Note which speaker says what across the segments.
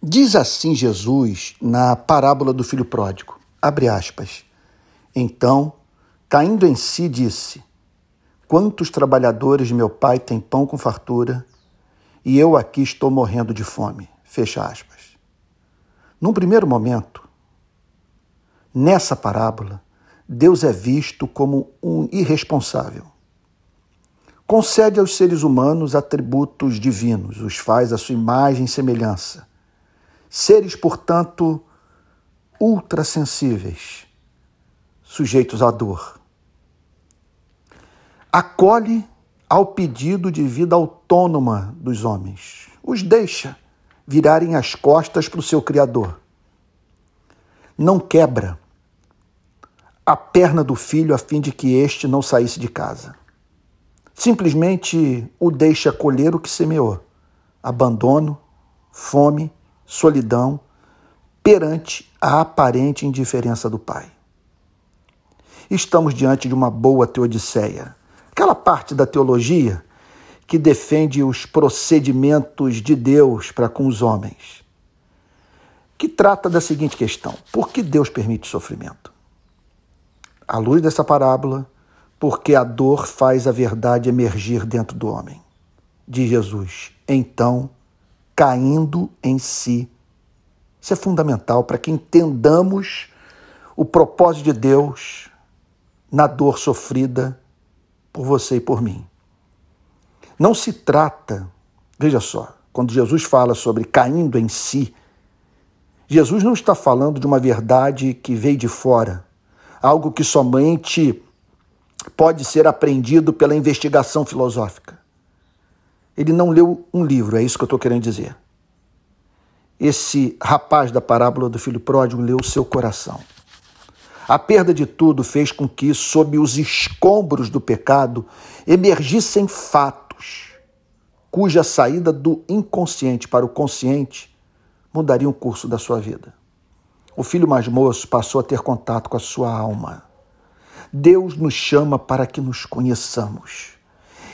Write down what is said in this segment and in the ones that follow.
Speaker 1: Diz assim Jesus na parábola do filho pródigo, abre aspas. Então, caindo em si, disse: Quantos trabalhadores meu pai têm pão com fartura, e eu aqui estou morrendo de fome. Fecha aspas. Num primeiro momento, nessa parábola, Deus é visto como um irresponsável. Concede aos seres humanos atributos divinos, os faz à sua imagem e semelhança Seres, portanto, ultrassensíveis, sujeitos à dor. Acolhe ao pedido de vida autônoma dos homens, os deixa virarem as costas para o seu Criador. Não quebra a perna do filho a fim de que este não saísse de casa. Simplesmente o deixa colher o que semeou: abandono, fome solidão perante a aparente indiferença do pai. Estamos diante de uma boa teodiceia, aquela parte da teologia que defende os procedimentos de Deus para com os homens, que trata da seguinte questão: por que Deus permite sofrimento? À luz dessa parábola, porque a dor faz a verdade emergir dentro do homem. Diz Jesus: então caindo em si. Isso é fundamental para que entendamos o propósito de Deus na dor sofrida por você e por mim. Não se trata, veja só, quando Jesus fala sobre caindo em si, Jesus não está falando de uma verdade que veio de fora, algo que somente pode ser aprendido pela investigação filosófica. Ele não leu um livro, é isso que eu estou querendo dizer. Esse rapaz da parábola do filho pródigo leu o seu coração. A perda de tudo fez com que, sob os escombros do pecado, emergissem fatos, cuja saída do inconsciente para o consciente mudaria o curso da sua vida. O filho mais moço passou a ter contato com a sua alma. Deus nos chama para que nos conheçamos.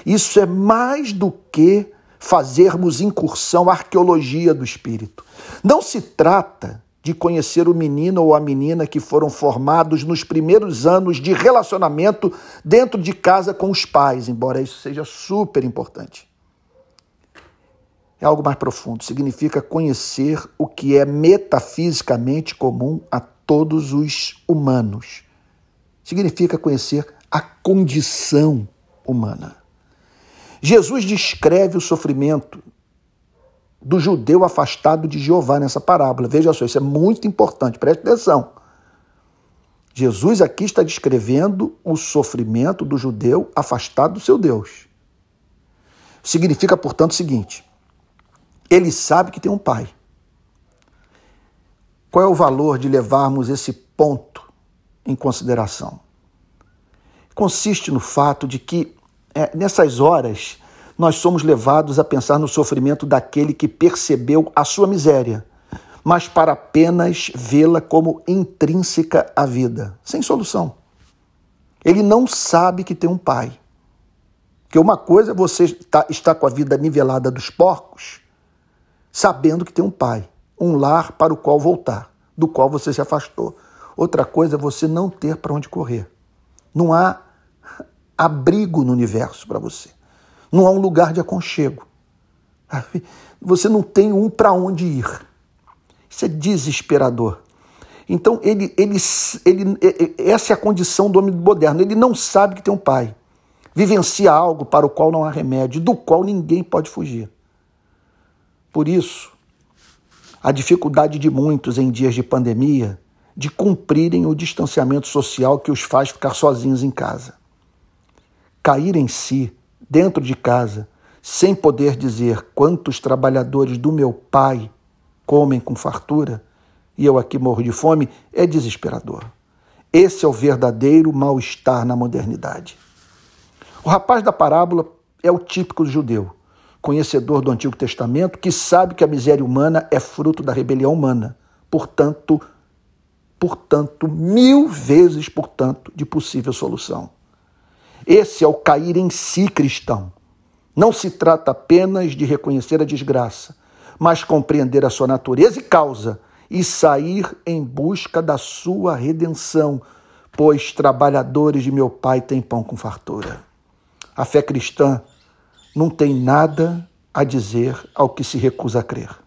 Speaker 1: Isso é mais do que fazermos incursão, arqueologia do espírito. Não se trata de conhecer o menino ou a menina que foram formados nos primeiros anos de relacionamento dentro de casa com os pais, embora isso seja super importante. É algo mais profundo, significa conhecer o que é metafisicamente comum a todos os humanos. Significa conhecer a condição humana. Jesus descreve o sofrimento do judeu afastado de Jeová nessa parábola. Veja só, isso é muito importante, preste atenção. Jesus aqui está descrevendo o sofrimento do judeu afastado do seu Deus. Significa, portanto, o seguinte: ele sabe que tem um pai. Qual é o valor de levarmos esse ponto em consideração? Consiste no fato de que é, nessas horas, nós somos levados a pensar no sofrimento daquele que percebeu a sua miséria, mas para apenas vê-la como intrínseca à vida, sem solução. Ele não sabe que tem um pai. Que uma coisa é você está, está com a vida nivelada dos porcos, sabendo que tem um pai, um lar para o qual voltar, do qual você se afastou. Outra coisa é você não ter para onde correr. Não há abrigo no universo para você. Não há um lugar de aconchego. Você não tem um para onde ir. Isso é desesperador. Então, ele, ele, ele, essa é a condição do homem moderno. Ele não sabe que tem um pai. Vivencia algo para o qual não há remédio, do qual ninguém pode fugir. Por isso, a dificuldade de muitos em dias de pandemia de cumprirem o distanciamento social que os faz ficar sozinhos em casa cair em si, dentro de casa, sem poder dizer quantos trabalhadores do meu pai comem com fartura e eu aqui morro de fome, é desesperador. Esse é o verdadeiro mal-estar na modernidade. O rapaz da parábola é o típico judeu, conhecedor do Antigo Testamento, que sabe que a miséria humana é fruto da rebelião humana. Portanto, portanto, mil vezes, portanto, de possível solução. Esse é o cair em si cristão. Não se trata apenas de reconhecer a desgraça, mas compreender a sua natureza e causa e sair em busca da sua redenção, pois trabalhadores de meu Pai têm pão com fartura. A fé cristã não tem nada a dizer ao que se recusa a crer.